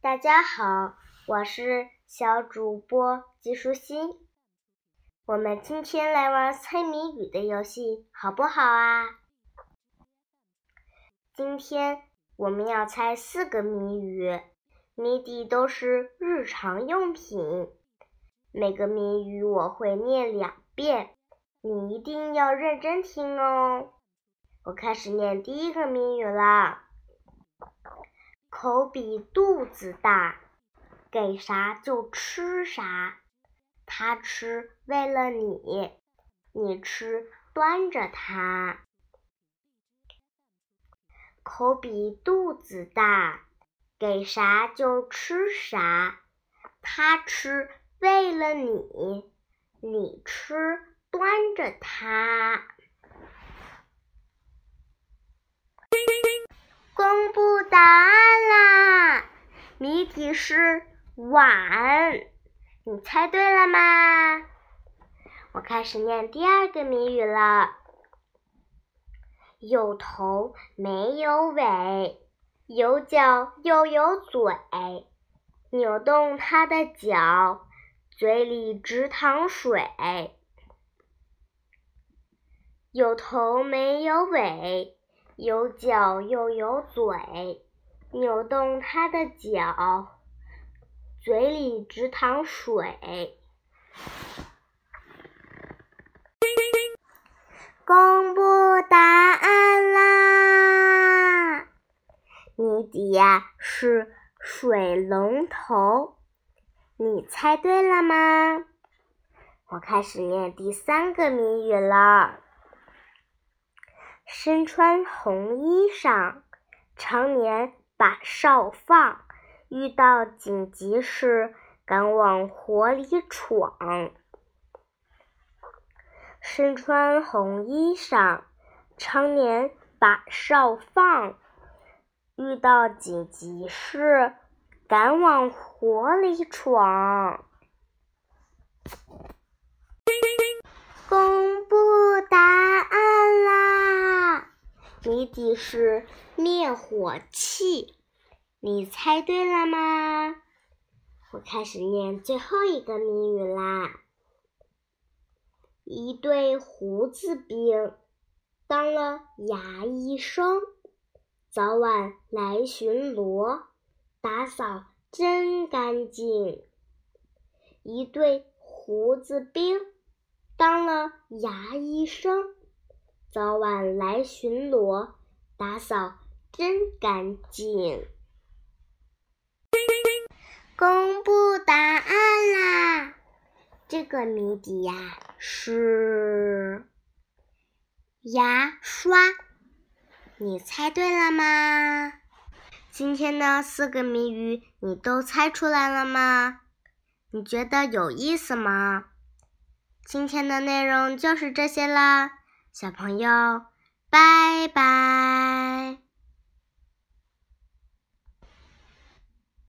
大家好，我是小主播季舒心。我们今天来玩猜谜语的游戏，好不好啊？今天我们要猜四个谜语，谜底都是日常用品。每个谜语我会念两遍，你一定要认真听哦。我开始念第一个谜语啦。口比肚子大，给啥就吃啥。他吃为了你，你吃端着它。口比肚子大，给啥就吃啥。他吃为了你，你吃端着它。公布答案！谜底是碗，你猜对了吗？我开始念第二个谜语了。有头没有尾，有脚又有嘴，扭动它的脚，嘴里直淌水。有头没有尾。有脚又有嘴，扭动它的脚，嘴里直淌水。公布答案啦！谜底呀是水龙头，你猜对了吗？我开始念第三个谜语了。身穿红衣裳，常年把哨放，遇到紧急事敢往火里闯。身穿红衣裳，常年把哨放，遇到紧急事敢往火里闯。公布答案啦！谜底是灭火器，你猜对了吗？我开始念最后一个谜语啦。一对胡子兵当了牙医生，早晚来巡逻，打扫真干净。一对胡子兵。当了牙医生，早晚来巡逻，打扫真干净。公布答案啦！这个谜底呀是牙刷，你猜对了吗？今天的四个谜语你都猜出来了吗？你觉得有意思吗？今天的内容就是这些啦，小朋友，拜拜。